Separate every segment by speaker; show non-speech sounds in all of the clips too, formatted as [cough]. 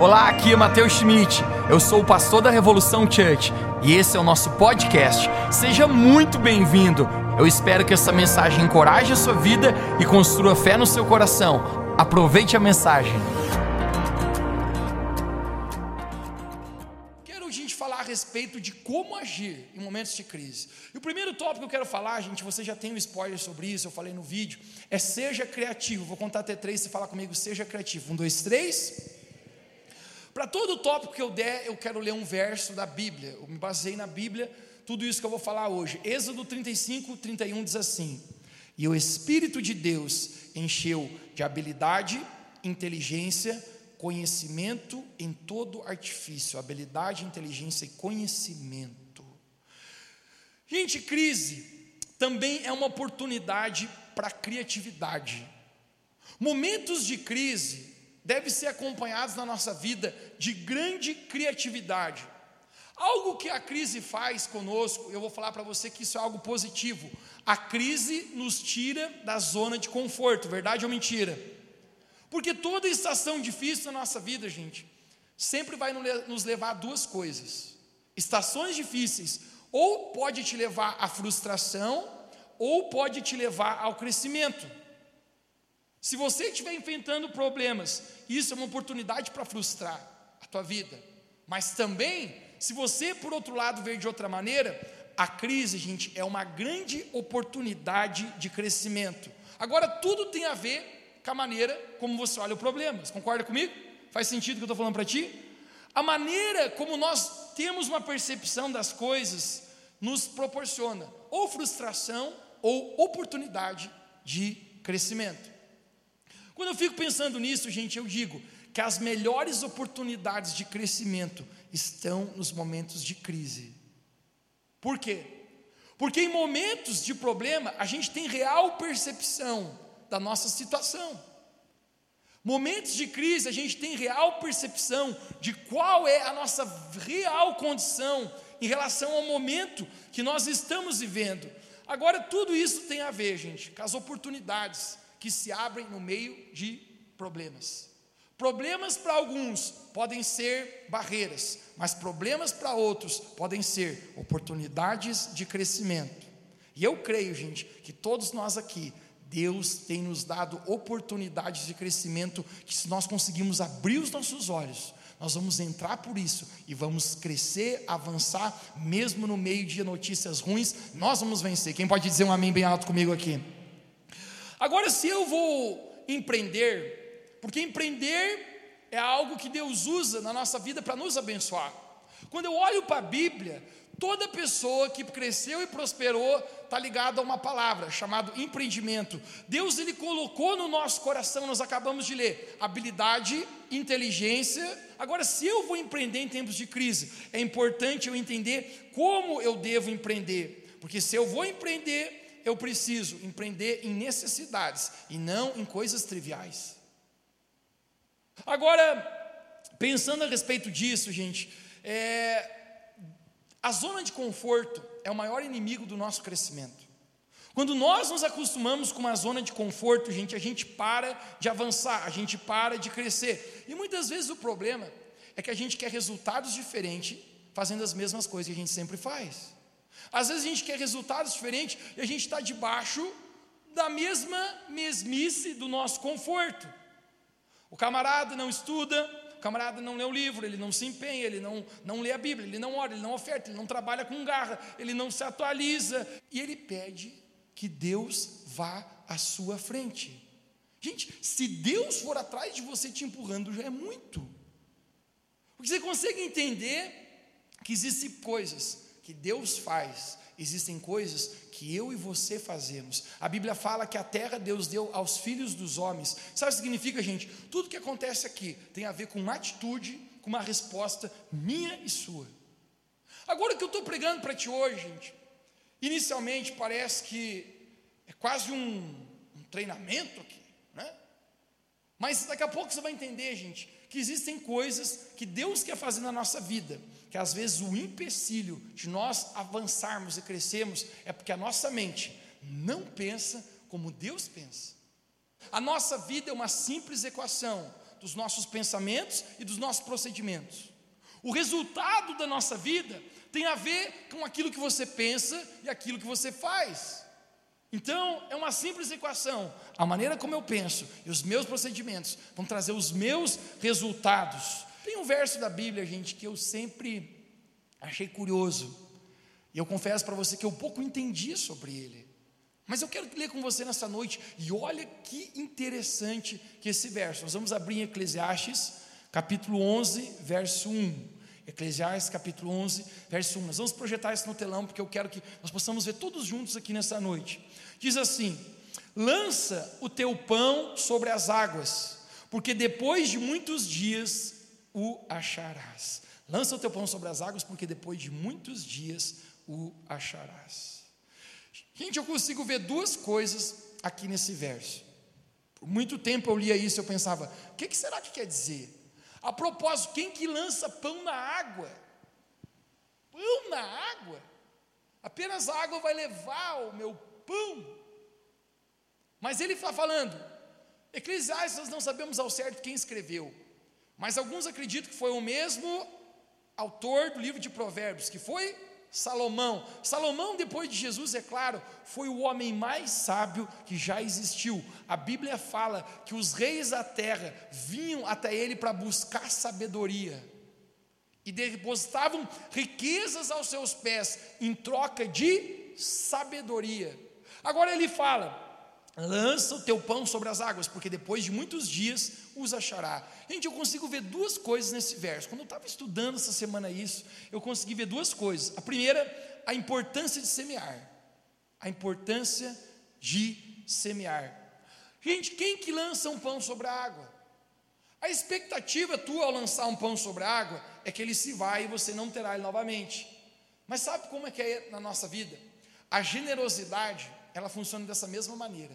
Speaker 1: Olá, aqui é Matheus Schmidt. Eu sou o pastor da Revolução Church e esse é o nosso podcast. Seja muito bem-vindo. Eu espero que essa mensagem encoraje a sua vida e construa fé no seu coração. Aproveite a mensagem.
Speaker 2: Quero a gente falar a respeito de como agir em momentos de crise. E o primeiro tópico que eu quero falar, gente, você já tem um spoiler sobre isso, eu falei no vídeo, é seja criativo. Vou contar até três, você fala comigo, seja criativo. Um, dois, três. Para todo tópico que eu der, eu quero ler um verso da Bíblia. Eu me baseei na Bíblia, tudo isso que eu vou falar hoje. Êxodo 35, 31 diz assim: E o Espírito de Deus encheu de habilidade, inteligência, conhecimento em todo artifício. Habilidade, inteligência e conhecimento. Gente, crise também é uma oportunidade para criatividade. Momentos de crise devem ser acompanhados na nossa vida de grande criatividade. Algo que a crise faz conosco, eu vou falar para você que isso é algo positivo. A crise nos tira da zona de conforto, verdade ou mentira? Porque toda estação difícil na nossa vida, gente, sempre vai nos levar a duas coisas. Estações difíceis, ou pode te levar à frustração, ou pode te levar ao crescimento. Se você estiver enfrentando problemas, isso é uma oportunidade para frustrar a tua vida. Mas também, se você, por outro lado, ver de outra maneira, a crise, gente, é uma grande oportunidade de crescimento. Agora, tudo tem a ver com a maneira como você olha o problema. Concorda comigo? Faz sentido o que eu estou falando para ti? A maneira como nós temos uma percepção das coisas nos proporciona ou frustração ou oportunidade de crescimento. Quando eu fico pensando nisso, gente, eu digo que as melhores oportunidades de crescimento estão nos momentos de crise. Por quê? Porque em momentos de problema, a gente tem real percepção da nossa situação. Momentos de crise, a gente tem real percepção de qual é a nossa real condição em relação ao momento que nós estamos vivendo. Agora, tudo isso tem a ver, gente, com as oportunidades que se abrem no meio de problemas. Problemas para alguns podem ser barreiras, mas problemas para outros podem ser oportunidades de crescimento. E eu creio, gente, que todos nós aqui, Deus tem nos dado oportunidades de crescimento que, se nós conseguirmos abrir os nossos olhos, nós vamos entrar por isso e vamos crescer, avançar, mesmo no meio de notícias ruins, nós vamos vencer. Quem pode dizer um amém bem alto comigo aqui? Agora, se eu vou empreender, porque empreender é algo que Deus usa na nossa vida para nos abençoar. Quando eu olho para a Bíblia, toda pessoa que cresceu e prosperou está ligada a uma palavra chamada empreendimento. Deus ele colocou no nosso coração, nós acabamos de ler, habilidade, inteligência. Agora, se eu vou empreender em tempos de crise, é importante eu entender como eu devo empreender, porque se eu vou empreender, eu preciso empreender em necessidades e não em coisas triviais. Agora, pensando a respeito disso, gente, é, a zona de conforto é o maior inimigo do nosso crescimento. Quando nós nos acostumamos com uma zona de conforto, gente, a gente para de avançar, a gente para de crescer. E muitas vezes o problema é que a gente quer resultados diferentes fazendo as mesmas coisas que a gente sempre faz. Às vezes a gente quer resultados diferentes e a gente está debaixo da mesma mesmice do nosso conforto. O camarada não estuda, o camarada não lê o livro, ele não se empenha, ele não, não lê a Bíblia, ele não ora, ele não oferta, ele não trabalha com garra, ele não se atualiza e ele pede que Deus vá à sua frente. Gente, se Deus for atrás de você te empurrando, já é muito. Porque você consegue entender que existem coisas que Deus faz, existem coisas que eu e você fazemos. A Bíblia fala que a terra Deus deu aos filhos dos homens. Sabe o que significa, gente? Tudo que acontece aqui tem a ver com uma atitude, com uma resposta minha e sua. Agora o que eu estou pregando para ti hoje, gente, inicialmente parece que é quase um, um treinamento aqui, né? Mas daqui a pouco você vai entender, gente, que existem coisas que Deus quer fazer na nossa vida que às vezes o empecilho de nós avançarmos e crescermos é porque a nossa mente não pensa como Deus pensa. A nossa vida é uma simples equação. dos nossos pensamentos e dos nossos procedimentos. O resultado da nossa vida tem a ver com aquilo que você pensa e aquilo que você faz. Então, é uma simples equação. A maneira como eu penso e os meus procedimentos vão trazer os meus resultados. Tem um verso da Bíblia, gente, que eu sempre achei curioso. E eu confesso para você que eu pouco entendi sobre ele. Mas eu quero ler com você nessa noite, e olha que interessante que esse verso. Nós vamos abrir em Eclesiastes, capítulo 11, verso 1. Eclesiastes capítulo 11, verso 1. Nós vamos projetar isso no telão, porque eu quero que nós possamos ver todos juntos aqui nessa noite. Diz assim: Lança o teu pão sobre as águas, porque depois de muitos dias o acharás. Lança o teu pão sobre as águas, porque depois de muitos dias o acharás. Gente, eu consigo ver duas coisas aqui nesse verso. Por muito tempo eu lia isso eu pensava, o que, que será que quer dizer? A propósito, quem que lança pão na água? Pão na água? Apenas a água vai levar o meu pão. Mas ele está falando, Eclesiastes nós não sabemos ao certo quem escreveu, mas alguns acreditam que foi o mesmo autor do livro de Provérbios, que foi Salomão. Salomão, depois de Jesus, é claro, foi o homem mais sábio que já existiu. A Bíblia fala que os reis da terra vinham até ele para buscar sabedoria e depositavam riquezas aos seus pés em troca de sabedoria. Agora ele fala: lança o teu pão sobre as águas, porque depois de muitos dias os achará. Gente, eu consigo ver duas coisas nesse verso. Quando eu estava estudando essa semana isso, eu consegui ver duas coisas. A primeira, a importância de semear. A importância de semear. Gente, quem que lança um pão sobre a água? A expectativa tua ao lançar um pão sobre a água é que ele se vai e você não terá ele novamente. Mas sabe como é que é na nossa vida? A generosidade, ela funciona dessa mesma maneira.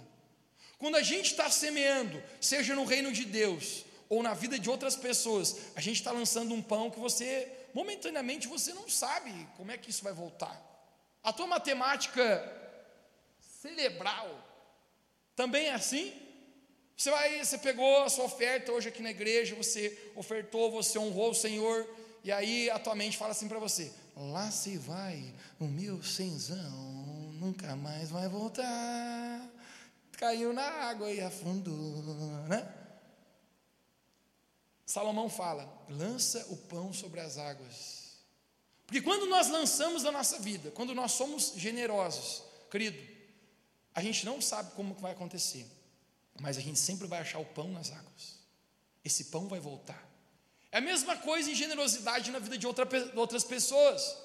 Speaker 2: Quando a gente está semeando, seja no reino de Deus ou na vida de outras pessoas, a gente está lançando um pão que você, momentaneamente, você não sabe como é que isso vai voltar. A tua matemática cerebral também é assim? Você vai, você pegou a sua oferta hoje aqui na igreja, você ofertou, você honrou o Senhor, e aí a tua mente fala assim para você: lá se vai o meu cenzão, nunca mais vai voltar caiu na água e afundou, né? Salomão fala: lança o pão sobre as águas. Porque quando nós lançamos na nossa vida, quando nós somos generosos, querido, a gente não sabe como vai acontecer, mas a gente sempre vai achar o pão nas águas. Esse pão vai voltar. É a mesma coisa em generosidade na vida de outra, outras pessoas.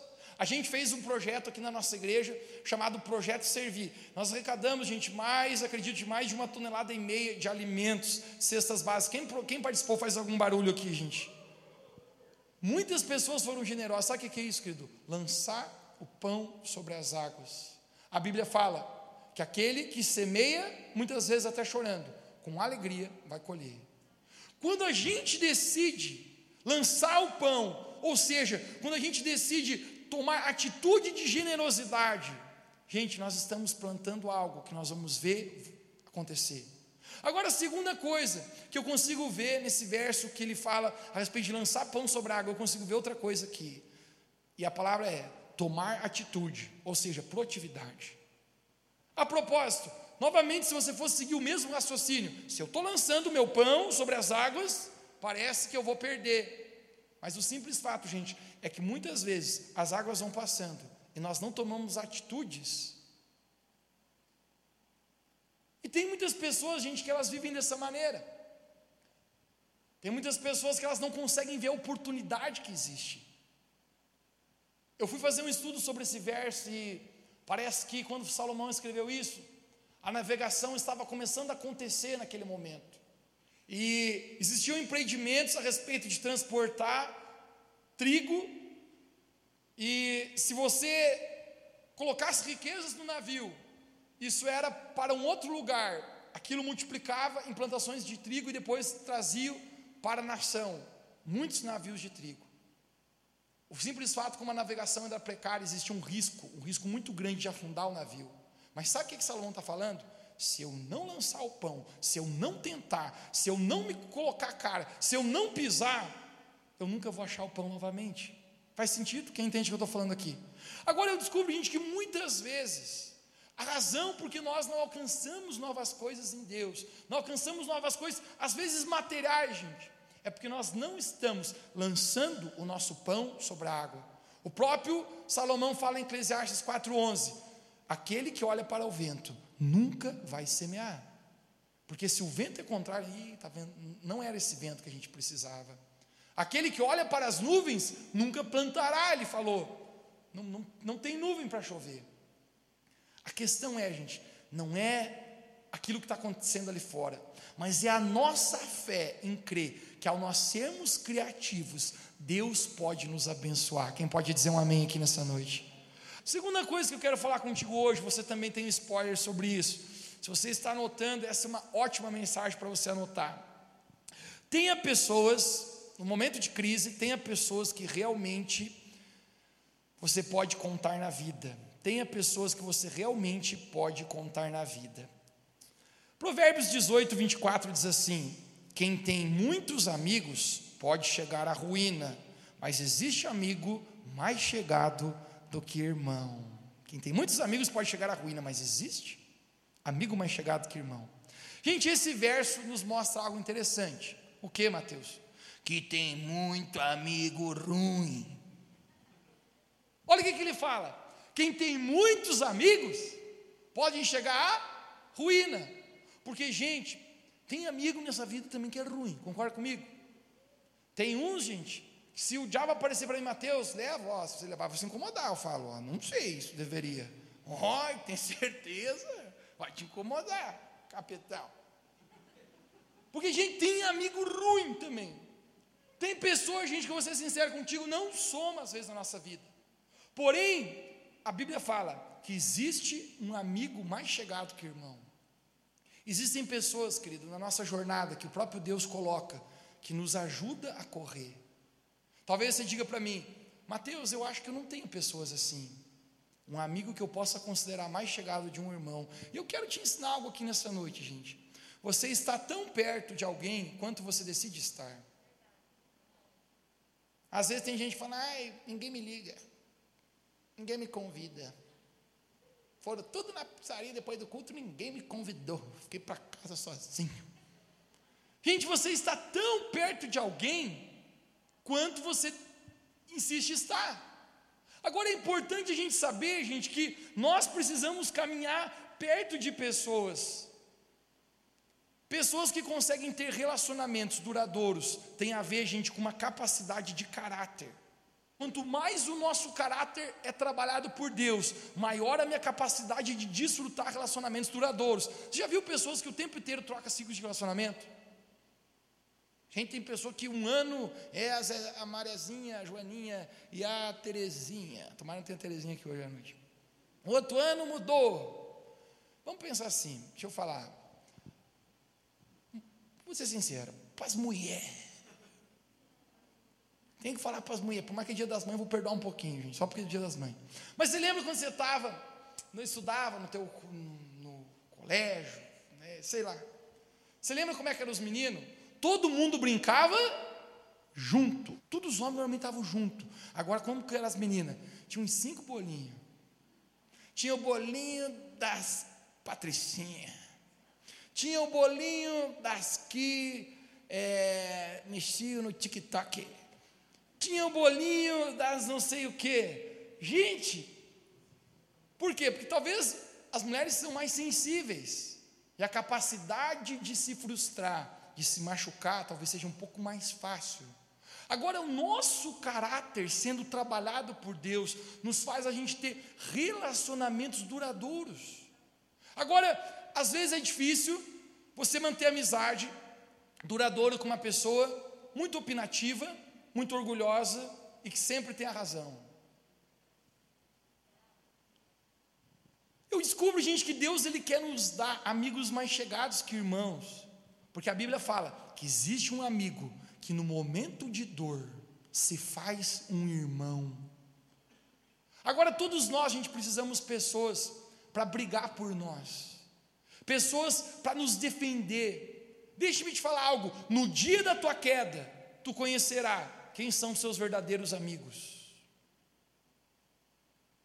Speaker 2: A gente fez um projeto aqui na nossa igreja chamado Projeto Servir. Nós arrecadamos, gente, mais, acredito, de mais de uma tonelada e meia de alimentos, cestas básicas. Quem, quem participou faz algum barulho aqui, gente? Muitas pessoas foram generosas. Sabe o que é isso, querido? Lançar o pão sobre as águas. A Bíblia fala que aquele que semeia, muitas vezes até chorando, com alegria vai colher. Quando a gente decide lançar o pão, ou seja, quando a gente decide tomar atitude de generosidade, gente, nós estamos plantando algo que nós vamos ver acontecer. Agora, a segunda coisa que eu consigo ver nesse verso que ele fala a respeito de lançar pão sobre a água, eu consigo ver outra coisa aqui. E a palavra é tomar atitude, ou seja, proatividade. A propósito, novamente, se você fosse seguir o mesmo raciocínio, se eu estou lançando meu pão sobre as águas, parece que eu vou perder. Mas o simples fato, gente, é que muitas vezes as águas vão passando e nós não tomamos atitudes. E tem muitas pessoas, gente, que elas vivem dessa maneira. Tem muitas pessoas que elas não conseguem ver a oportunidade que existe. Eu fui fazer um estudo sobre esse verso e parece que quando Salomão escreveu isso, a navegação estava começando a acontecer naquele momento. E existiam empreendimentos a respeito de transportar trigo, e se você colocasse riquezas no navio, isso era para um outro lugar, aquilo multiplicava em plantações de trigo e depois trazia para a nação muitos navios de trigo. O simples fato como a navegação era precária, existia um risco, um risco muito grande de afundar o navio. Mas sabe o que, que Salomão está falando? Se eu não lançar o pão, se eu não tentar, se eu não me colocar a cara, se eu não pisar, eu nunca vou achar o pão novamente. Faz sentido? Quem entende o que eu estou falando aqui? Agora eu descubro, gente, que muitas vezes a razão porque nós não alcançamos novas coisas em Deus, não alcançamos novas coisas, às vezes materiais, gente, é porque nós não estamos lançando o nosso pão sobre a água. O próprio Salomão fala em Eclesiastes 4,11: aquele que olha para o vento nunca vai semear. Porque se o vento é contrário, tá vendo? não era esse vento que a gente precisava. Aquele que olha para as nuvens nunca plantará, ele falou. Não, não, não tem nuvem para chover. A questão é, gente, não é aquilo que está acontecendo ali fora, mas é a nossa fé em crer que ao nós sermos criativos, Deus pode nos abençoar. Quem pode dizer um amém aqui nessa noite? Segunda coisa que eu quero falar contigo hoje, você também tem um spoiler sobre isso. Se você está anotando, essa é uma ótima mensagem para você anotar. Tenha pessoas, no momento de crise, tenha pessoas que realmente você pode contar na vida. Tenha pessoas que você realmente pode contar na vida. Provérbios 18, 24 diz assim: Quem tem muitos amigos pode chegar à ruína, mas existe amigo mais chegado do que irmão. Quem tem muitos amigos pode chegar à ruína, mas existe amigo mais chegado que irmão. Gente, esse verso nos mostra algo interessante. O que, Mateus? Que tem muito amigo ruim. Olha o que, que ele fala. Quem tem muitos amigos pode chegar à ruína. Porque, gente, tem amigo nessa vida também que é ruim, concorda comigo? Tem uns, gente, se o diabo aparecer para mim, Mateus, leva, ó, se você levar, vai se incomodar. Eu falo, ó, não sei, isso deveria. Ó, [laughs] tem certeza? Vai te incomodar, capitão. Porque, gente, tem amigo ruim também. Tem pessoas, gente, que eu vou ser sincero contigo, não somos às vezes na nossa vida. Porém, a Bíblia fala que existe um amigo mais chegado que irmão. Existem pessoas, querido, na nossa jornada que o próprio Deus coloca, que nos ajuda a correr. Talvez você diga para mim, Mateus, eu acho que eu não tenho pessoas assim. Um amigo que eu possa considerar mais chegado de um irmão. E eu quero te ensinar algo aqui nessa noite, gente. Você está tão perto de alguém quanto você decide estar. Às vezes tem gente que fala, ai, ninguém me liga, ninguém me convida. Foram tudo na pizzaria depois do culto, ninguém me convidou. Fiquei para casa sozinho. Gente, você está tão perto de alguém quanto você insiste estar. Agora é importante a gente saber, gente, que nós precisamos caminhar perto de pessoas. Pessoas que conseguem ter relacionamentos duradouros, tem a ver, gente, com uma capacidade de caráter. Quanto mais o nosso caráter é trabalhado por Deus, maior a minha capacidade de desfrutar relacionamentos duradouros. Você já viu pessoas que o tempo inteiro trocam ciclos de relacionamento? Gente, tem pessoa que um ano é a, Marezinha, a Joaninha e a Terezinha. Tomara não ter a Terezinha aqui hoje à noite. Outro ano mudou. Vamos pensar assim, deixa eu falar. Vou ser sincero, para as mulheres tem que falar para as mulheres, por mais que é dia das mães, eu vou perdoar um pouquinho, gente, só porque é dia das mães. Mas você lembra quando você estava, não estudava no teu no, no colégio, né, sei lá. Você lembra como é que eram os meninos? Todo mundo brincava junto. Todos os homens normalmente estavam junto. Agora, como que eram as meninas? Tinha uns cinco bolinhos. Tinha o bolinho das patricinhas. Tinha o bolinho das que é, mexiam no TikTok tinha o bolinho das não sei o que. Gente, por quê? Porque talvez as mulheres são mais sensíveis. E a capacidade de se frustrar, de se machucar, talvez seja um pouco mais fácil. Agora, o nosso caráter sendo trabalhado por Deus, nos faz a gente ter relacionamentos duradouros. Agora, às vezes é difícil você manter amizade duradoura com uma pessoa muito opinativa, muito orgulhosa e que sempre tem a razão. Eu descubro, gente, que Deus ele quer nos dar amigos mais chegados que irmãos. Porque a Bíblia fala que existe um amigo que no momento de dor se faz um irmão. Agora todos nós, a gente precisamos pessoas para brigar por nós. pessoas para nos defender. Deixe-me te falar algo: no dia da tua queda, tu conhecerá quem são seus verdadeiros amigos.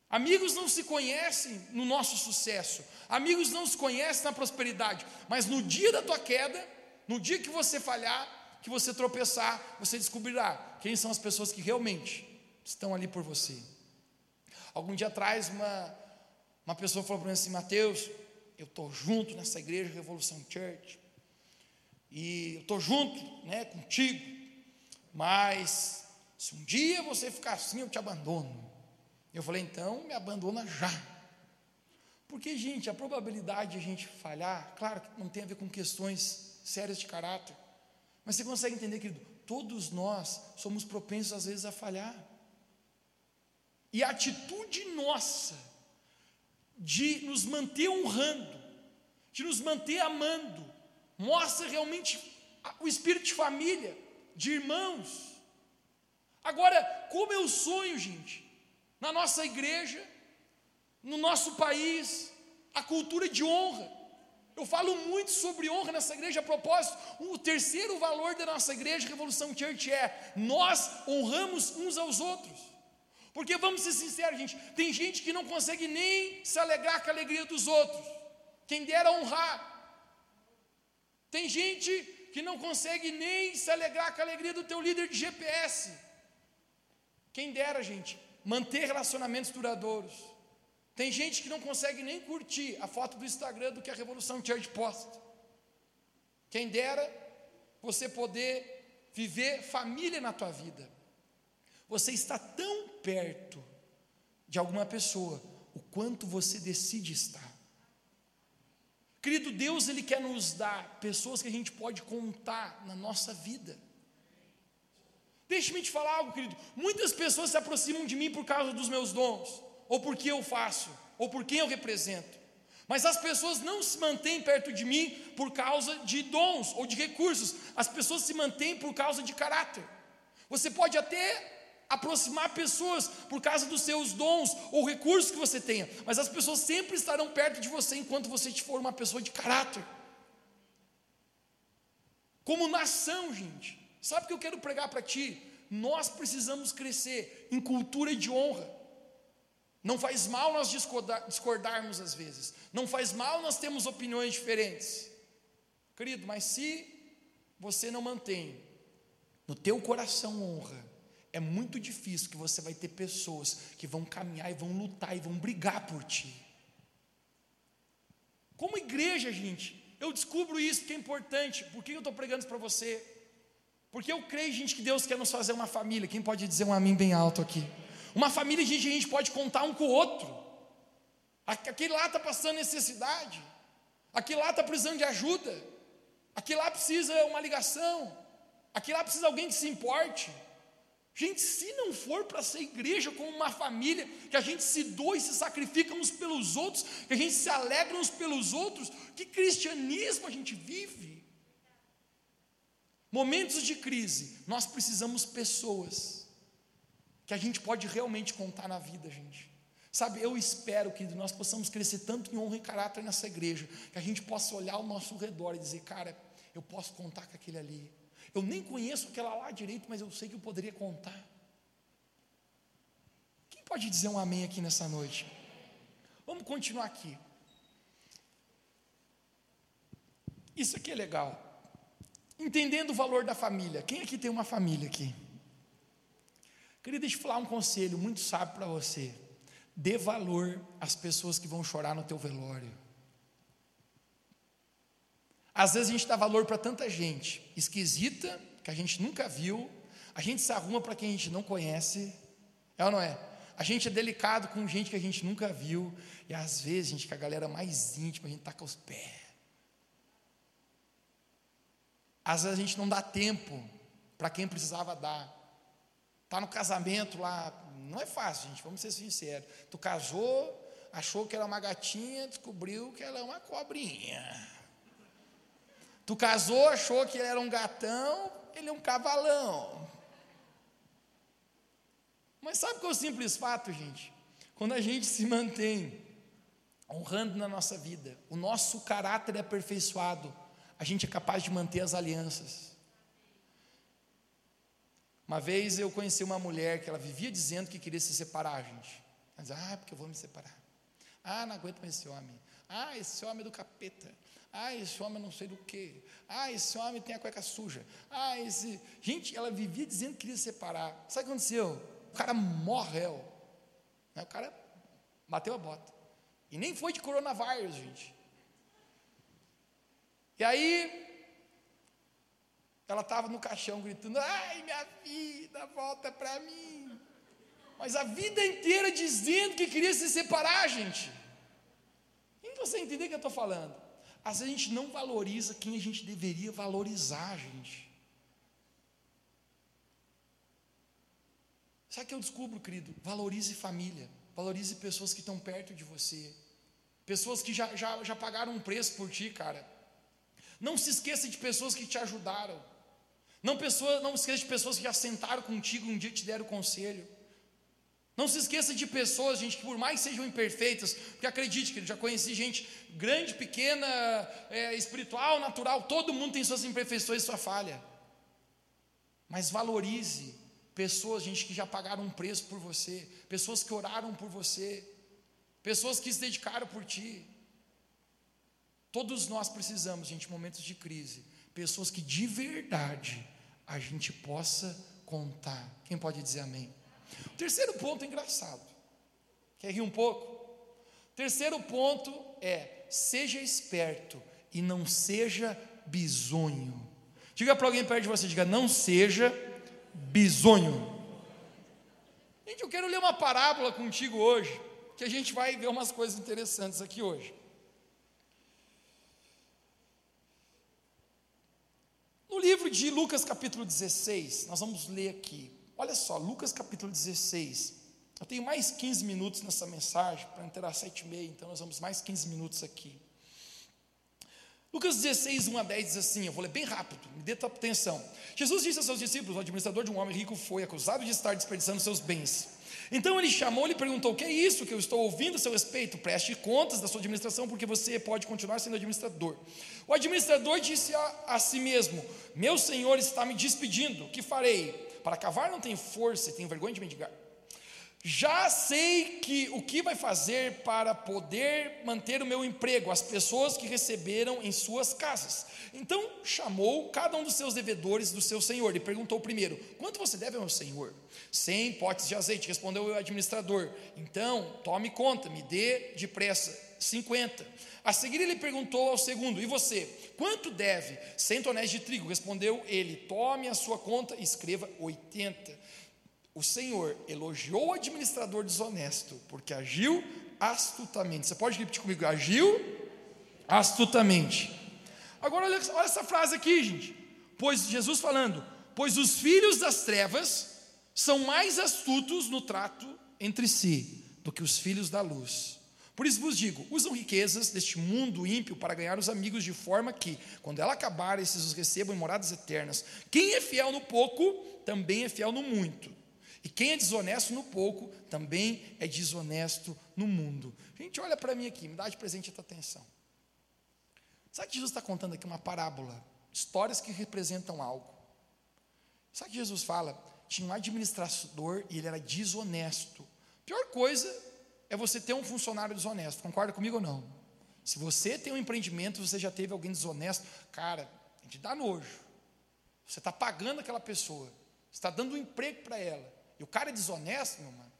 Speaker 2: Amigos não se conhecem no nosso sucesso, amigos não se conhecem na prosperidade, mas no dia da tua queda, no dia que você falhar, que você tropeçar, você descobrirá quem são as pessoas que realmente estão ali por você. Algum dia atrás, uma, uma pessoa falou para mim assim: Mateus, eu estou junto nessa igreja Revolução Church, e eu estou junto né, contigo, mas se um dia você ficar assim, eu te abandono. Eu falei, então me abandona já. Porque, gente, a probabilidade de a gente falhar, claro que não tem a ver com questões sérias de caráter, mas você consegue entender, querido, todos nós somos propensos às vezes a falhar. E a atitude nossa de nos manter honrando, de nos manter amando, mostra realmente o espírito de família, de irmãos. Agora, como eu sonho, gente, na nossa igreja, no nosso país, a cultura de honra. Eu falo muito sobre honra nessa igreja a propósito. O terceiro valor da nossa igreja, Revolução Church, é nós honramos uns aos outros. Porque vamos ser sinceros, gente, tem gente que não consegue nem se alegrar com a alegria dos outros. Quem dera honrar. Tem gente que não consegue nem se alegrar com a alegria do teu líder de GPS. Quem dera, gente, manter relacionamentos duradouros. Tem gente que não consegue nem curtir a foto do Instagram do que a Revolução Church posta. Quem dera você poder viver família na tua vida. Você está tão perto de alguma pessoa, o quanto você decide estar. Querido Deus, Ele quer nos dar pessoas que a gente pode contar na nossa vida. Deixe-me te falar algo, querido. Muitas pessoas se aproximam de mim por causa dos meus dons, ou porque eu faço, ou por quem eu represento. Mas as pessoas não se mantêm perto de mim por causa de dons ou de recursos. As pessoas se mantêm por causa de caráter. Você pode até aproximar pessoas por causa dos seus dons ou recursos que você tenha, mas as pessoas sempre estarão perto de você enquanto você for uma pessoa de caráter. Como nação, gente, Sabe o que eu quero pregar para ti? Nós precisamos crescer em cultura de honra. Não faz mal nós discordar, discordarmos às vezes. Não faz mal nós termos opiniões diferentes. Querido, mas se você não mantém no teu coração honra, é muito difícil que você vai ter pessoas que vão caminhar e vão lutar e vão brigar por ti. Como igreja, gente, eu descubro isso que é importante. Por que eu estou pregando isso para você? Porque eu creio, gente, que Deus quer nos fazer uma família. Quem pode dizer um amém bem alto aqui? Uma família, a gente pode contar um com o outro. Aquele lá está passando necessidade. Aquele lá está precisando de ajuda. Aquele lá precisa uma ligação. Aquele lá precisa de alguém que se importe. Gente, se não for para ser igreja como uma família, que a gente se doa e se sacrifica uns pelos outros, que a gente se alegra uns pelos outros, que cristianismo a gente vive? Momentos de crise, nós precisamos pessoas que a gente pode realmente contar na vida, gente. Sabe, eu espero que nós possamos crescer tanto em honra e caráter nessa igreja, que a gente possa olhar ao nosso redor e dizer, cara, eu posso contar com aquele ali. Eu nem conheço aquela lá direito, mas eu sei que eu poderia contar. Quem pode dizer um amém aqui nessa noite? Vamos continuar aqui. Isso aqui é legal. Entendendo o valor da família. Quem aqui tem uma família aqui? Queria eu falar um conselho muito sábio para você. Dê valor às pessoas que vão chorar no teu velório. Às vezes a gente dá valor para tanta gente esquisita, que a gente nunca viu, a gente se arruma para quem a gente não conhece, é ou não é? A gente é delicado com gente que a gente nunca viu, e às vezes, gente, que a galera mais íntima, a gente taca os pés. Às vezes a gente não dá tempo para quem precisava dar. Está no casamento lá, não é fácil, gente, vamos ser sinceros. Tu casou, achou que era uma gatinha, descobriu que ela é uma cobrinha. Tu casou, achou que ele era um gatão, ele é um cavalão. Mas sabe qual é o simples fato, gente? Quando a gente se mantém honrando na nossa vida, o nosso caráter é aperfeiçoado, a gente é capaz de manter as alianças. Uma vez eu conheci uma mulher que ela vivia dizendo que queria se separar, gente. Mas, ah, porque eu vou me separar. Ah, não aguento mais esse homem. Ah, esse homem é do capeta. Ah, esse homem não sei do que. Ah, esse homem tem a cueca suja. Ah, esse. Gente, ela vivia dizendo que queria se separar. Sabe o que aconteceu? O cara morreu. Né, o cara bateu a bota. E nem foi de coronavírus, gente. E aí, ela estava no caixão gritando: Ai, minha vida, volta para mim. Mas a vida inteira dizendo que queria se separar, gente. E você entender o que eu estou falando? Às vezes a gente não valoriza quem a gente deveria valorizar, gente. Sabe o que eu descubro, querido? Valorize família, valorize pessoas que estão perto de você, pessoas que já, já, já pagaram um preço por ti, cara. Não se esqueça de pessoas que te ajudaram. Não, pessoa, não esqueça de pessoas que já sentaram contigo um dia te deram conselho. Não se esqueça de pessoas, gente, que por mais sejam imperfeitas, porque acredite que já conheci gente grande, pequena, é, espiritual, natural, todo mundo tem suas imperfeições e sua falha. Mas valorize pessoas, gente, que já pagaram um preço por você, pessoas que oraram por você, pessoas que se dedicaram por ti. Todos nós precisamos, gente, momentos de crise, pessoas que de verdade a gente possa contar. Quem pode dizer amém? O terceiro ponto é engraçado. Quer rir um pouco? O terceiro ponto é: seja esperto e não seja bisonho. Diga para alguém perto de você, diga, não seja bisonho. Gente, eu quero ler uma parábola contigo hoje, que a gente vai ver umas coisas interessantes aqui hoje. No livro de Lucas, capítulo 16, nós vamos ler aqui. Olha só, Lucas, capítulo 16. Eu tenho mais 15 minutos nessa mensagem, para entrar às 7 e meia, então nós vamos mais 15 minutos aqui. Lucas 16, 1 a 10 diz assim: eu vou ler bem rápido, me dê atenção. Jesus disse a seus discípulos: o administrador de um homem rico foi acusado de estar desperdiçando seus bens. Então ele chamou e perguntou: O que é isso que eu estou ouvindo a seu respeito? Preste contas da sua administração, porque você pode continuar sendo administrador. O administrador disse a, a si mesmo: Meu senhor está me despedindo, o que farei? Para cavar não tenho força e tenho vergonha de mendigar. Já sei que o que vai fazer para poder manter o meu emprego, as pessoas que receberam em suas casas. Então chamou cada um dos seus devedores do seu senhor e perguntou primeiro: Quanto você deve ao meu senhor? Cem potes de azeite, respondeu o administrador. Então, tome conta, me dê depressa. 50. A seguir ele perguntou ao segundo: E você? Quanto deve? Cem tonéis de trigo, respondeu ele. Tome a sua conta e escreva 80 o Senhor elogiou o administrador desonesto, porque agiu astutamente. Você pode repetir comigo? Agiu astutamente. Agora, olha, olha essa frase aqui, gente. Pois Jesus falando: Pois os filhos das trevas são mais astutos no trato entre si do que os filhos da luz. Por isso vos digo: usam riquezas deste mundo ímpio para ganhar os amigos, de forma que, quando ela acabar, esses os recebam em moradas eternas. Quem é fiel no pouco, também é fiel no muito. E quem é desonesto no pouco, também é desonesto no mundo. Gente, olha para mim aqui, me dá de presente a tua atenção. Sabe que Jesus está contando aqui uma parábola? Histórias que representam algo. Sabe que Jesus fala? Tinha um administrador e ele era desonesto. Pior coisa é você ter um funcionário desonesto. Concorda comigo ou não? Se você tem um empreendimento, você já teve alguém desonesto, cara, te dá nojo. Você está pagando aquela pessoa, você está dando um emprego para ela. E o cara é desonesto, meu mano.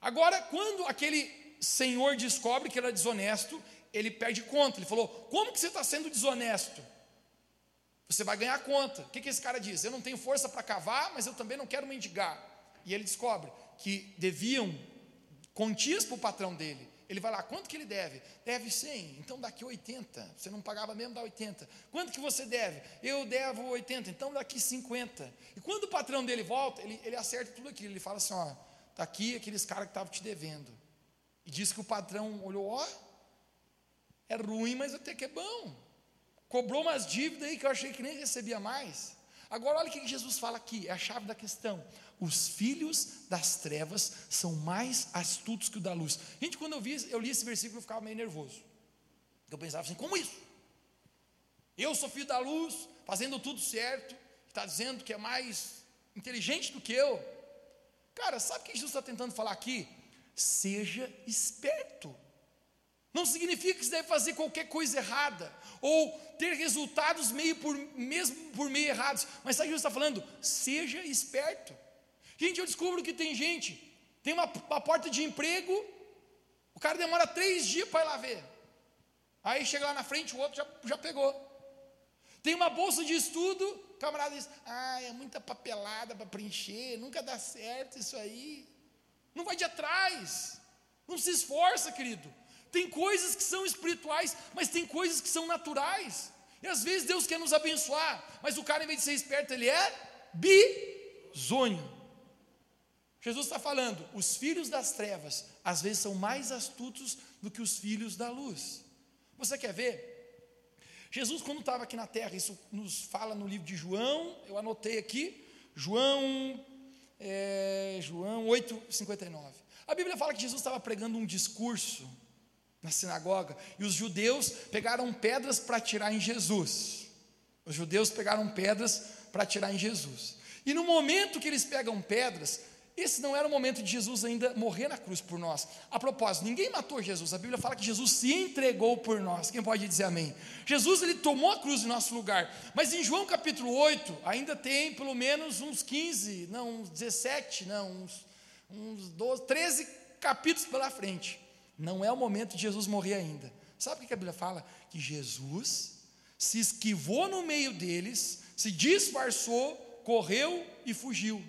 Speaker 2: Agora, quando aquele senhor descobre que ele é desonesto, ele perde conta. Ele falou: Como que você está sendo desonesto? Você vai ganhar conta. O que, que esse cara diz? Eu não tenho força para cavar, mas eu também não quero mendigar. E ele descobre que deviam quantias para o patrão dele. Ele vai lá, quanto que ele deve? Deve 100, então daqui 80. Você não pagava mesmo, dá 80. Quanto que você deve? Eu devo 80, então daqui 50. E quando o patrão dele volta, ele, ele acerta tudo aquilo. Ele fala assim: ó, está aqui aqueles caras que estavam te devendo. E diz que o patrão olhou: ó, é ruim, mas até que é bom. Cobrou umas dívidas aí que eu achei que nem recebia mais. Agora, olha o que Jesus fala aqui, é a chave da questão. Os filhos das trevas são mais astutos que o da luz. Gente, quando eu, vi, eu li esse versículo, eu ficava meio nervoso. Eu pensava assim: como isso? Eu sou filho da luz, fazendo tudo certo, está dizendo que é mais inteligente do que eu. Cara, sabe o que Jesus está tentando falar aqui? Seja esperto. Não significa que você deve fazer qualquer coisa errada, ou ter resultados meio por, mesmo por meio errados. Mas sabe o que está falando? Seja esperto. Gente, eu descubro que tem gente, tem uma, uma porta de emprego, o cara demora três dias para ir lá ver. Aí chega lá na frente, o outro já, já pegou. Tem uma bolsa de estudo, o camarada diz: Ah, é muita papelada para preencher, nunca dá certo isso aí. Não vai de atrás, não se esforça, querido. Tem coisas que são espirituais, mas tem coisas que são naturais. E às vezes Deus quer nos abençoar, mas o cara, em vez de ser esperto, ele é bizonho. Jesus está falando, os filhos das trevas, às vezes são mais astutos do que os filhos da luz. Você quer ver? Jesus, quando estava aqui na terra, isso nos fala no livro de João, eu anotei aqui, João, é, João 8,59. A Bíblia fala que Jesus estava pregando um discurso na sinagoga, e os judeus pegaram pedras para atirar em Jesus. Os judeus pegaram pedras para atirar em Jesus. E no momento que eles pegam pedras, esse não era o momento de Jesus ainda morrer na cruz por nós. A propósito, ninguém matou Jesus. A Bíblia fala que Jesus se entregou por nós. Quem pode dizer amém? Jesus ele tomou a cruz em nosso lugar. Mas em João capítulo 8, ainda tem pelo menos uns 15, não, uns 17, não, uns, uns 12, 13 capítulos pela frente. Não é o momento de Jesus morrer ainda. Sabe o que a Bíblia fala? Que Jesus se esquivou no meio deles, se disfarçou, correu e fugiu.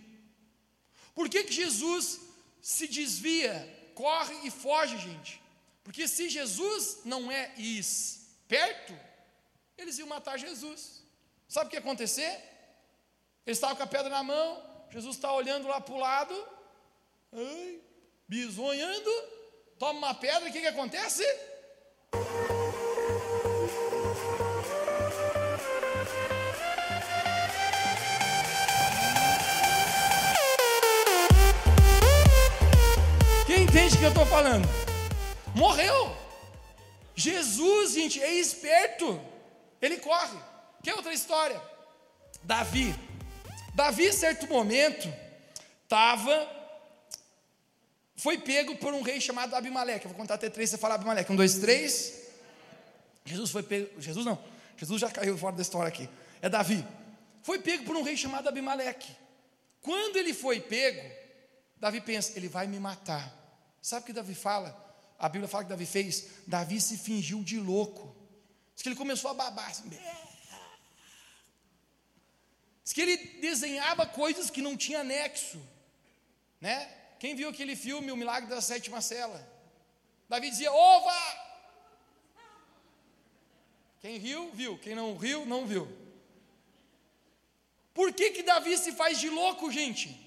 Speaker 2: Por que, que Jesus se desvia, corre e foge, gente? Porque se Jesus não é esperto, eles iam matar Jesus. Sabe o que ia acontecer? Eles estavam com a pedra na mão, Jesus está olhando lá para o lado, ai, bisonhando, toma uma pedra, o que, que acontece? Quem entende o que eu estou falando? Morreu. Jesus, gente, é esperto. Ele corre. Que outra história? Davi. Davi, em certo momento, estava foi pego por um rei chamado Abimeleque. Vou contar até três, você fala Abimeleque. Um, dois, três. Jesus foi pego. Jesus não. Jesus já caiu fora da história aqui. É Davi. Foi pego por um rei chamado Abimeleque. Quando ele foi pego, Davi pensa, ele vai me matar. Sabe o que Davi fala? A Bíblia fala que Davi fez. Davi se fingiu de louco. Diz que ele começou a babar. Assim, Diz que ele desenhava coisas que não tinha nexo. Né? Quem viu aquele filme, O Milagre da Sétima Cela? Davi dizia, ova! Quem riu, viu. Quem não riu, não viu. Por que, que Davi se faz de louco, gente?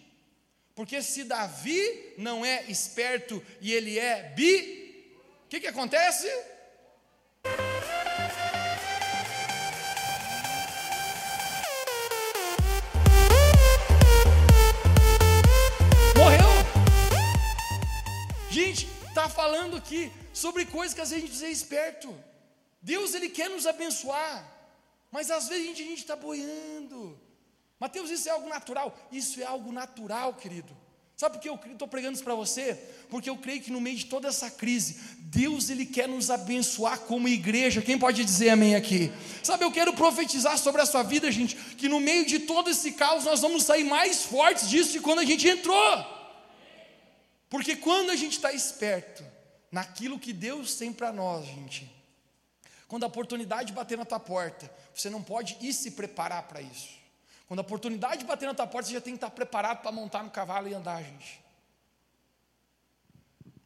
Speaker 2: Porque se Davi não é esperto e ele é bi, o que, que acontece? Falando aqui sobre coisas que às vezes a gente é esperto. Deus ele quer nos abençoar, mas às vezes a gente está boiando. Mateus, isso é algo natural? Isso é algo natural, querido. Sabe por que eu estou pregando isso para você? Porque eu creio que no meio de toda essa crise, Deus ele quer nos abençoar como igreja. Quem pode dizer amém aqui? Sabe, eu quero profetizar sobre a sua vida, gente, que no meio de todo esse caos nós vamos sair mais fortes disso de quando a gente entrou. Porque quando a gente está esperto naquilo que Deus tem para nós, gente, quando a oportunidade bater na tua porta, você não pode ir se preparar para isso. Quando a oportunidade bater na tua porta, você já tem que estar preparado para montar no cavalo e andar, gente.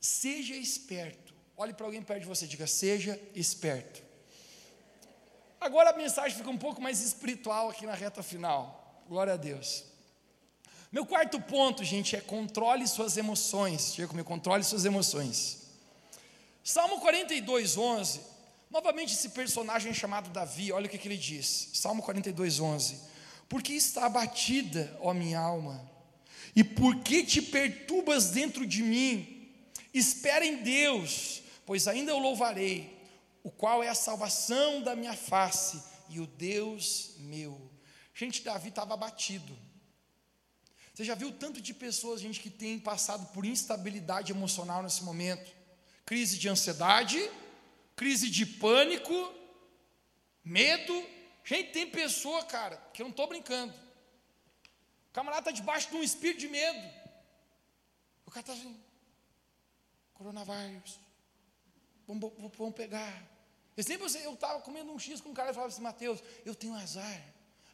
Speaker 2: Seja esperto. Olhe para alguém perto de você diga: seja esperto. Agora a mensagem fica um pouco mais espiritual aqui na reta final. Glória a Deus. Meu quarto ponto, gente, é controle suas emoções. Diga comigo, controle suas emoções. Salmo 42, 11. Novamente esse personagem chamado Davi, olha o que, que ele diz. Salmo 42, 11. Porque está abatida, ó minha alma? E por que te perturbas dentro de mim? Espera em Deus, pois ainda o louvarei, o qual é a salvação da minha face e o Deus meu. Gente, Davi estava abatido. Você já viu tanto de pessoas, gente, que tem passado por instabilidade emocional nesse momento? Crise de ansiedade, crise de pânico, medo. Gente, tem pessoa, cara, que eu não estou brincando. O camarada está debaixo de um espírito de medo. O cara está assim, coronavírus, vamos, vamos pegar. Eu sempre eu estava comendo um X com um cara e falava assim, Mateus, eu tenho azar.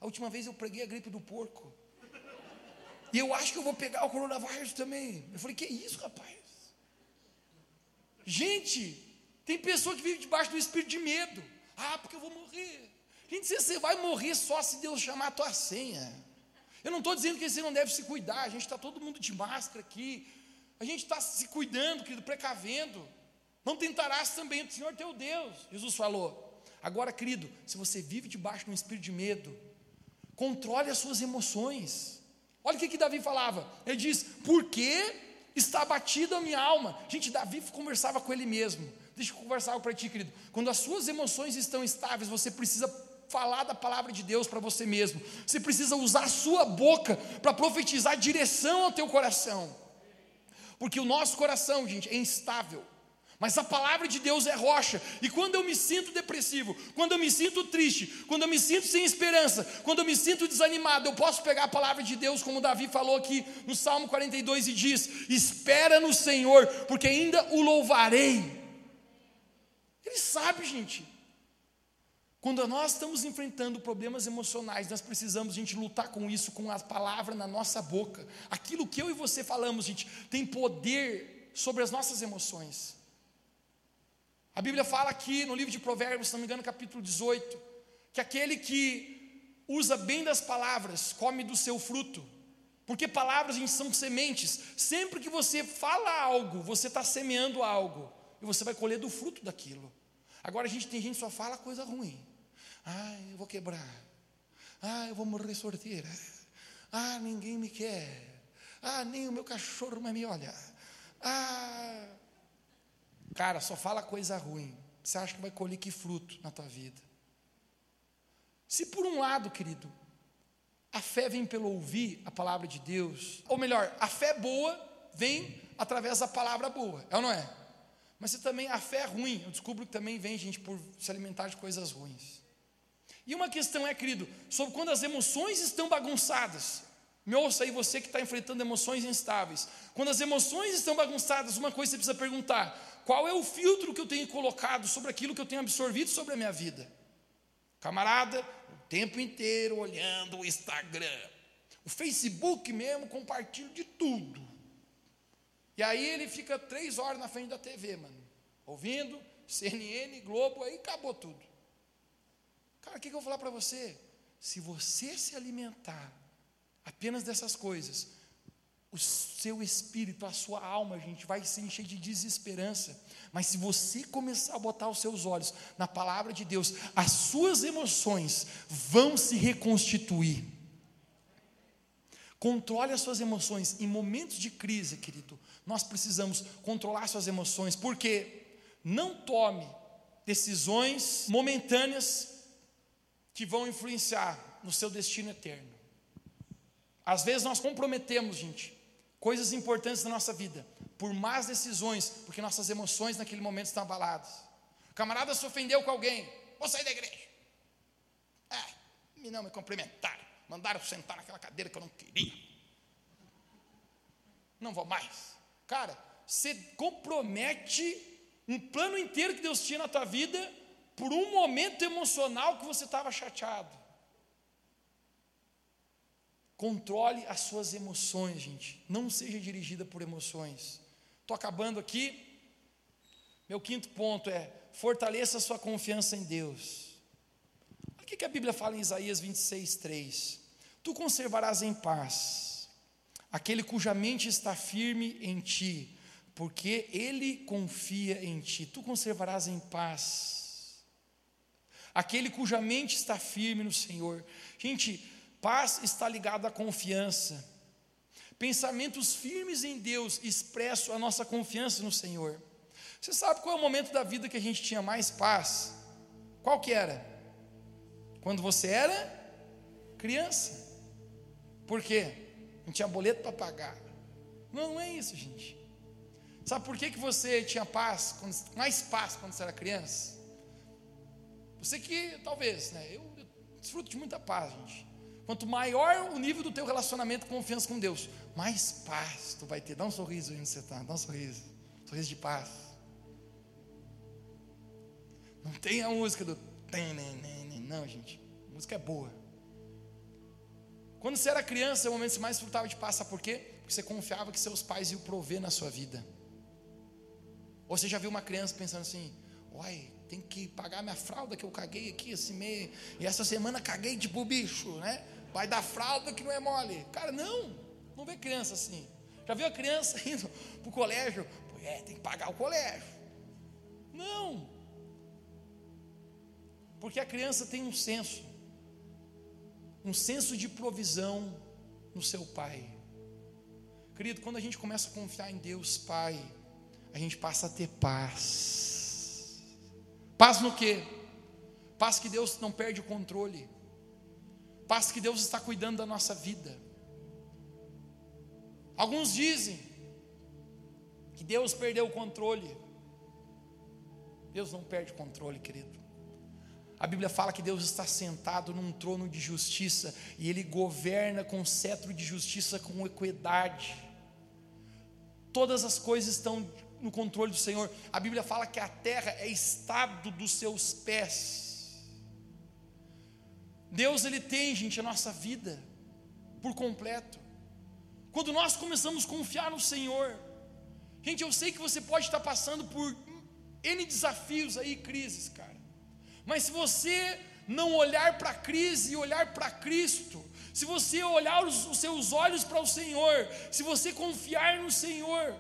Speaker 2: A última vez eu preguei a gripe do porco. E eu acho que eu vou pegar o coronavírus também. Eu falei, que isso, rapaz? Gente, tem pessoa que vive debaixo do espírito de medo. Ah, porque eu vou morrer. Gente, você vai morrer só se Deus chamar a tua senha. Eu não estou dizendo que você não deve se cuidar, a gente está todo mundo de máscara aqui. A gente está se cuidando, querido, precavendo. Não tentarás também o Senhor teu Deus. Jesus falou. Agora, querido, se você vive debaixo de um espírito de medo, controle as suas emoções. Olha o que, que Davi falava. Ele diz: Por que está abatida a minha alma? Gente, Davi conversava com ele mesmo. Deixa eu conversar algo para ti, querido. Quando as suas emoções estão estáveis, você precisa falar da palavra de Deus para você mesmo. Você precisa usar a sua boca para profetizar direção ao teu coração. Porque o nosso coração, gente, é instável. Mas a palavra de Deus é rocha. E quando eu me sinto depressivo, quando eu me sinto triste, quando eu me sinto sem esperança, quando eu me sinto desanimado, eu posso pegar a palavra de Deus, como Davi falou aqui no Salmo 42 e diz: Espera no Senhor, porque ainda o louvarei. Ele sabe, gente. Quando nós estamos enfrentando problemas emocionais, nós precisamos, gente, lutar com isso, com a palavra na nossa boca. Aquilo que eu e você falamos, gente, tem poder sobre as nossas emoções. A Bíblia fala aqui no livro de Provérbios, se não me engano, capítulo 18, que aquele que usa bem das palavras come do seu fruto. Porque palavras, gente, são sementes. Sempre que você fala algo, você está semeando algo. E você vai colher do fruto daquilo. Agora a gente tem gente que só fala coisa ruim. Ah, eu vou quebrar. Ah, eu vou morrer sorteira. Ah, ninguém me quer. Ah, nem o meu cachorro mais me olha. Ah, Cara, só fala coisa ruim. Você acha que vai colher que fruto na tua vida? Se por um lado, querido, a fé vem pelo ouvir a palavra de Deus, ou melhor, a fé boa vem através da palavra boa, é ou não é? Mas se também a fé é ruim, eu descubro que também vem, gente, por se alimentar de coisas ruins. E uma questão é, querido, sobre quando as emoções estão bagunçadas. Me ouça aí, você que está enfrentando emoções instáveis. Quando as emoções estão bagunçadas, uma coisa você precisa perguntar: qual é o filtro que eu tenho colocado sobre aquilo que eu tenho absorvido sobre a minha vida? Camarada, o tempo inteiro olhando o Instagram, o Facebook mesmo, compartilho de tudo. E aí ele fica três horas na frente da TV, mano, ouvindo CNN, Globo, aí acabou tudo. Cara, o que, que eu vou falar para você? Se você se alimentar apenas dessas coisas, o seu espírito, a sua alma, gente, vai se encher de desesperança. Mas se você começar a botar os seus olhos na palavra de Deus, as suas emoções vão se reconstituir. Controle as suas emoções. Em momentos de crise, querido, nós precisamos controlar suas emoções, porque não tome decisões momentâneas que vão influenciar no seu destino eterno. Às vezes nós comprometemos, gente, coisas importantes da nossa vida, por más decisões, porque nossas emoções naquele momento estão abaladas. O camarada se ofendeu com alguém, vou sair da igreja. Ah, não me cumprimentaram, mandaram sentar naquela cadeira que eu não queria. Não vou mais. Cara, você compromete um plano inteiro que Deus tinha na tua vida por um momento emocional que você estava chateado. Controle as suas emoções, gente. Não seja dirigida por emoções. Estou acabando aqui. Meu quinto ponto é: fortaleça a sua confiança em Deus. O que a Bíblia fala em Isaías 26, 3. Tu conservarás em paz aquele cuja mente está firme em ti, porque ele confia em ti. Tu conservarás em paz aquele cuja mente está firme no Senhor. Gente, Paz está ligada à confiança. Pensamentos firmes em Deus expressam a nossa confiança no Senhor. Você sabe qual é o momento da vida que a gente tinha mais paz? Qual que era? Quando você era criança. Por quê? Não tinha boleto para pagar. Não, não é isso, gente. Sabe por que, que você tinha paz, mais paz quando você era criança? Você que, talvez, né? Eu, eu desfruto de muita paz, gente. Quanto maior o nível do teu relacionamento e confiança com Deus, mais paz tu vai ter. Dá um sorriso onde você está, dá um sorriso. sorriso de paz. Não tem a música do. Não, gente. A música é boa. Quando você era criança, é o momento que você mais desfrutava de paz, sabe por quê? Porque você confiava que seus pais iam prover na sua vida. Ou você já viu uma criança pensando assim: Oi, tem que pagar minha fralda que eu caguei aqui esse mês, e essa semana caguei tipo bicho, né? Vai dar fralda que não é mole. Cara, não, não vê criança assim. Já viu a criança [laughs] indo para o colégio? É, tem que pagar o colégio. Não, porque a criança tem um senso, um senso de provisão no seu pai. Querido, quando a gente começa a confiar em Deus Pai, a gente passa a ter paz. Paz no quê? Paz que Deus não perde o controle. Paz que Deus está cuidando da nossa vida. Alguns dizem que Deus perdeu o controle. Deus não perde controle, querido. A Bíblia fala que Deus está sentado num trono de justiça e Ele governa com cetro de justiça com equidade. Todas as coisas estão no controle do Senhor. A Bíblia fala que a terra é estado dos seus pés. Deus ele tem, gente, a nossa vida por completo. Quando nós começamos a confiar no Senhor, gente, eu sei que você pode estar passando por N desafios aí, crises, cara. Mas se você não olhar para a crise e olhar para Cristo, se você olhar os, os seus olhos para o Senhor, se você confiar no Senhor,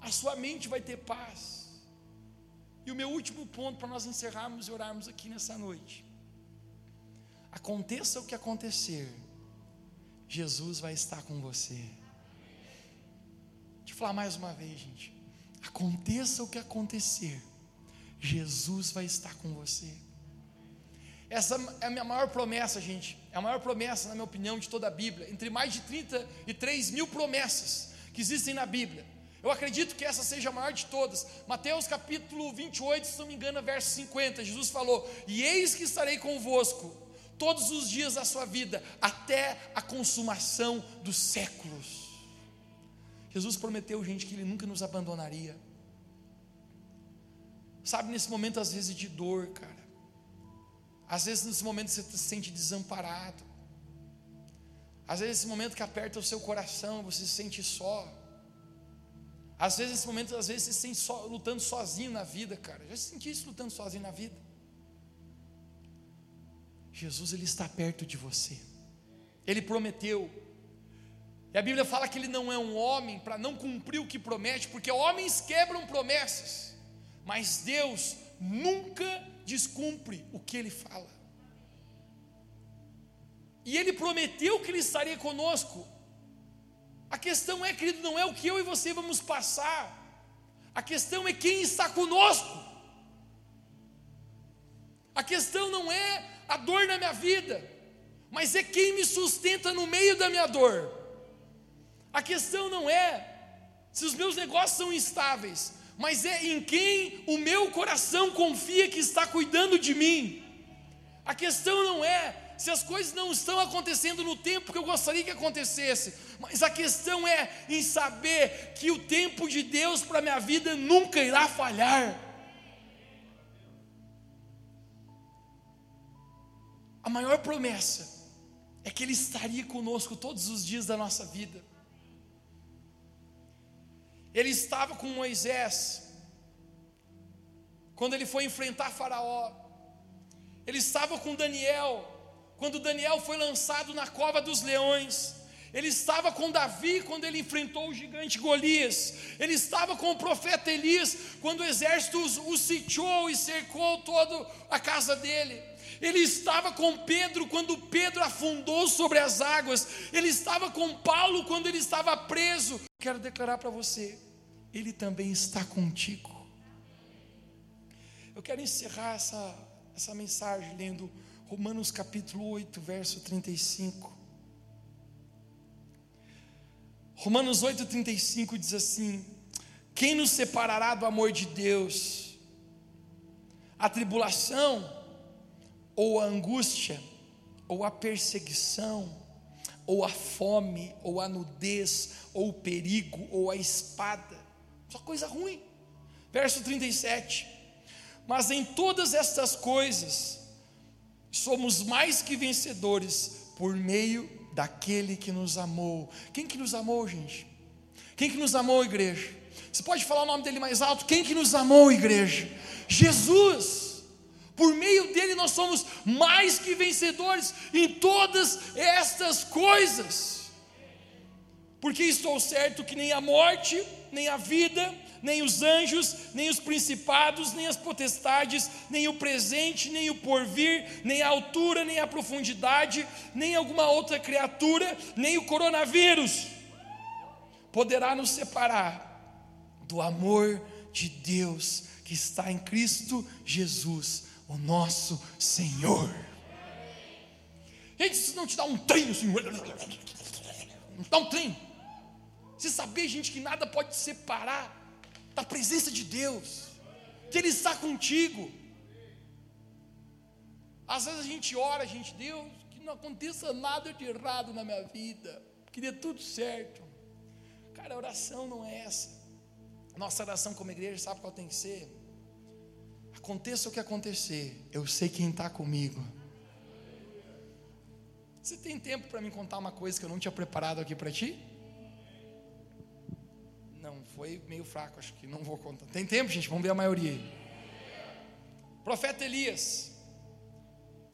Speaker 2: a sua mente vai ter paz. E o meu último ponto para nós encerrarmos e orarmos aqui nessa noite. Aconteça o que acontecer, Jesus vai estar com você. Deixa eu falar mais uma vez, gente. Aconteça o que acontecer, Jesus vai estar com você. Essa é a minha maior promessa, gente. É a maior promessa, na minha opinião, de toda a Bíblia. Entre mais de 33 mil promessas que existem na Bíblia. Eu acredito que essa seja a maior de todas. Mateus capítulo 28, se não me engano, verso 50. Jesus falou: E eis que estarei convosco todos os dias da sua vida, até a consumação dos séculos. Jesus prometeu, gente, que Ele nunca nos abandonaria. Sabe, nesse momento, às vezes, de dor, cara às vezes, nesse momento, você se sente desamparado. Às vezes, nesse momento que aperta o seu coração, você se sente só. Às vezes, nesse momento, às vezes, você se sente só, lutando sozinho na vida, cara. Já senti isso lutando sozinho na vida. Jesus, Ele está perto de você. Ele prometeu. E a Bíblia fala que Ele não é um homem para não cumprir o que promete, porque homens quebram promessas, mas Deus nunca descumpre o que ele fala. E ele prometeu que ele estaria conosco. A questão é, querido, não é o que eu e você vamos passar. A questão é quem está conosco. A questão não é a dor na minha vida, mas é quem me sustenta no meio da minha dor. A questão não é se os meus negócios são instáveis, mas é em quem o meu coração confia que está cuidando de mim. A questão não é se as coisas não estão acontecendo no tempo que eu gostaria que acontecesse, mas a questão é em saber que o tempo de Deus para a minha vida nunca irá falhar. A maior promessa é que Ele estaria conosco todos os dias da nossa vida. Ele estava com Moisés quando ele foi enfrentar Faraó. Ele estava com Daniel quando Daniel foi lançado na cova dos leões. Ele estava com Davi quando ele enfrentou o gigante Golias. Ele estava com o profeta Elias quando o exército o sitiou e cercou toda a casa dele. Ele estava com Pedro quando Pedro afundou sobre as águas. Ele estava com Paulo quando ele estava preso. Quero declarar para você, ele também está contigo. Eu quero encerrar essa, essa mensagem lendo Romanos capítulo 8, verso 35. Romanos 8, 35 diz assim: Quem nos separará do amor de Deus? A tribulação, ou a angústia, ou a perseguição, ou a fome, ou a nudez, ou o perigo, ou a espada. Só coisa ruim. Verso 37. Mas em todas estas coisas, somos mais que vencedores por meio daquele que nos amou. Quem que nos amou, gente? Quem que nos amou, igreja? Você pode falar o nome dele mais alto? Quem que nos amou, igreja? Jesus. Por meio dele nós somos mais que vencedores em todas estas coisas. Porque estou certo que nem a morte, nem a vida, nem os anjos, nem os principados, nem as potestades, nem o presente, nem o porvir, nem a altura, nem a profundidade, nem alguma outra criatura, nem o coronavírus poderá nos separar do amor de Deus que está em Cristo Jesus, o nosso Senhor. Gente, isso não te dá um trem assim, não dá um trem. Você saber, gente, que nada pode separar da presença de Deus, que Ele está contigo. Às vezes a gente ora, a gente, Deus, que não aconteça nada de errado na minha vida, que dê tudo certo. Cara, a oração não é essa. Nossa oração como igreja, sabe qual tem que ser? Aconteça o que acontecer, eu sei quem está comigo. Você tem tempo para me contar uma coisa que eu não tinha preparado aqui para ti? foi meio fraco, acho que não vou contar. Tem tempo, gente? Vamos ver a maioria. Profeta Elias,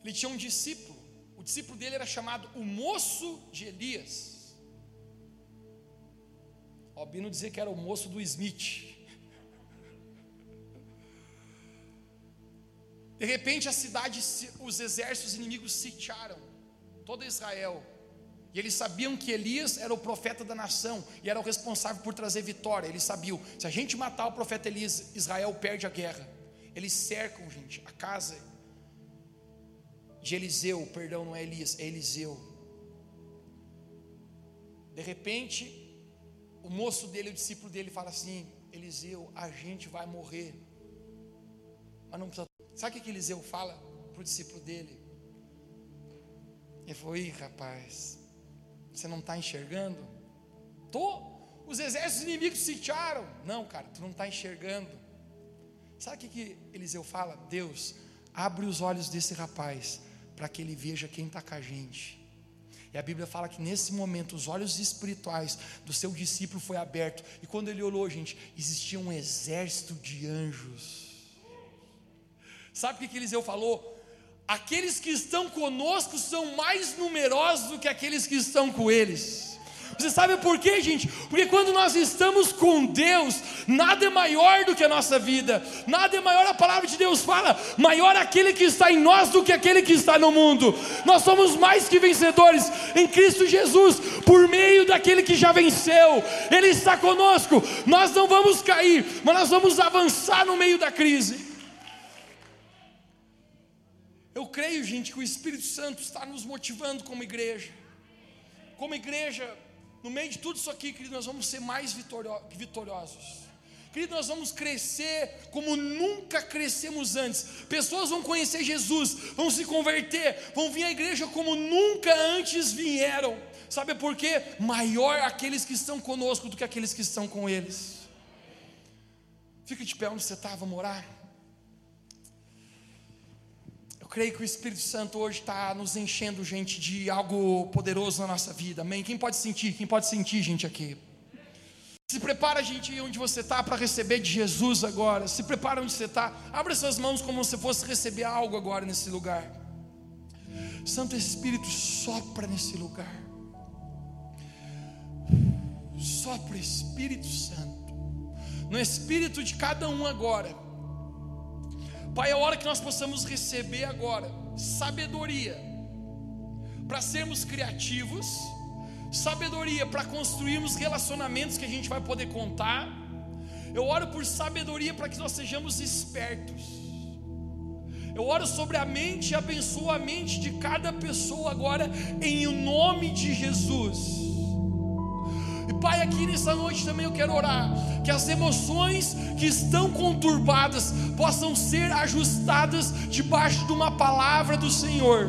Speaker 2: ele tinha um discípulo. O discípulo dele era chamado o moço de Elias. Ó, Bino dizia que era o moço do Smith. De repente a cidade, os exércitos inimigos sitiaram toda Israel. E eles sabiam que Elias era o profeta da nação e era o responsável por trazer vitória. Eles sabiam: se a gente matar o profeta Elias, Israel perde a guerra. Eles cercam, gente, a casa de Eliseu, perdão, não é Elias, é Eliseu. De repente, o moço dele, o discípulo dele, fala assim: Eliseu, a gente vai morrer. Mas não precisa. Sabe o que Eliseu fala para o discípulo dele? Ele falou: Ih, rapaz, você não está enxergando? Tô. Os exércitos inimigos sitiaram. Não, cara, tu não está enxergando. Sabe o que, que Eliseu fala? Deus, abre os olhos desse rapaz para que ele veja quem está com a gente. E a Bíblia fala que nesse momento os olhos espirituais do seu discípulo foi aberto. E quando ele olhou, gente, existia um exército de anjos. Sabe o que, Eliseu falou? aqueles que estão conosco são mais numerosos do que aqueles que estão com eles. Você sabe por quê, gente? Porque quando nós estamos com Deus, nada é maior do que a nossa vida, nada é maior, a palavra de Deus fala, maior aquele que está em nós do que aquele que está no mundo. Nós somos mais que vencedores em Cristo Jesus, por meio daquele que já venceu, Ele está conosco. Nós não vamos cair, mas nós vamos avançar no meio da crise. Creio, gente, que o Espírito Santo está nos motivando como igreja. Como igreja, no meio de tudo isso aqui, querido, nós vamos ser mais vitoriosos. Querido, nós vamos crescer como nunca crescemos antes. Pessoas vão conhecer Jesus, vão se converter, vão vir à igreja como nunca antes vieram. Sabe por quê? Maior aqueles que estão conosco do que aqueles que estão com eles. Fica de pé onde você está, vamos orar. Creio que o Espírito Santo hoje está nos enchendo, gente, de algo poderoso na nossa vida. Amém? Quem pode sentir? Quem pode sentir, gente, aqui? Se prepara, gente, onde você está para receber de Jesus agora. Se prepara onde você está. Abra suas mãos como se fosse receber algo agora nesse lugar. Santo Espírito, sopra nesse lugar. Sopra Espírito Santo. No Espírito de cada um agora Pai, é hora que nós possamos receber agora sabedoria para sermos criativos, sabedoria para construirmos relacionamentos que a gente vai poder contar. Eu oro por sabedoria para que nós sejamos espertos. Eu oro sobre a mente e abençoo a mente de cada pessoa agora, em nome de Jesus. Pai, aqui nessa noite também eu quero orar que as emoções que estão conturbadas possam ser ajustadas debaixo de uma palavra do Senhor.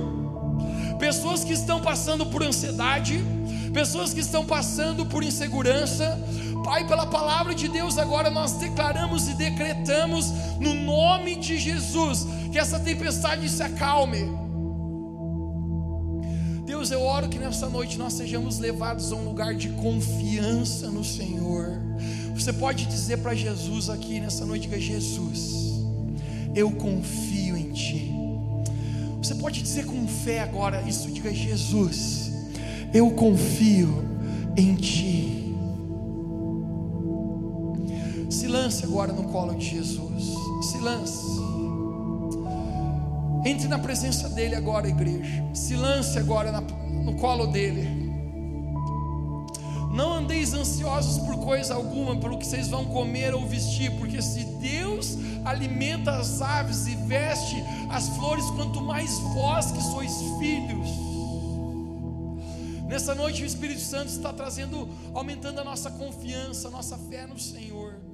Speaker 2: Pessoas que estão passando por ansiedade, pessoas que estão passando por insegurança, Pai, pela palavra de Deus, agora nós declaramos e decretamos no nome de Jesus que essa tempestade se acalme Deus, eu oro que nessa noite nós sejamos levados a um lugar de confiança no Senhor. Você pode dizer para Jesus aqui nessa noite que Jesus, eu confio em Ti. Você pode dizer com fé agora isso, diga Jesus, eu confio em Ti. Se lance agora no colo de Jesus. Se lance. Entre na presença dele agora, igreja. Se lance agora na, no colo dele. Não andeis ansiosos por coisa alguma, pelo que vocês vão comer ou vestir, porque se Deus alimenta as aves e veste as flores, quanto mais vós que sois filhos. Nessa noite o Espírito Santo está trazendo, aumentando a nossa confiança, a nossa fé no Senhor.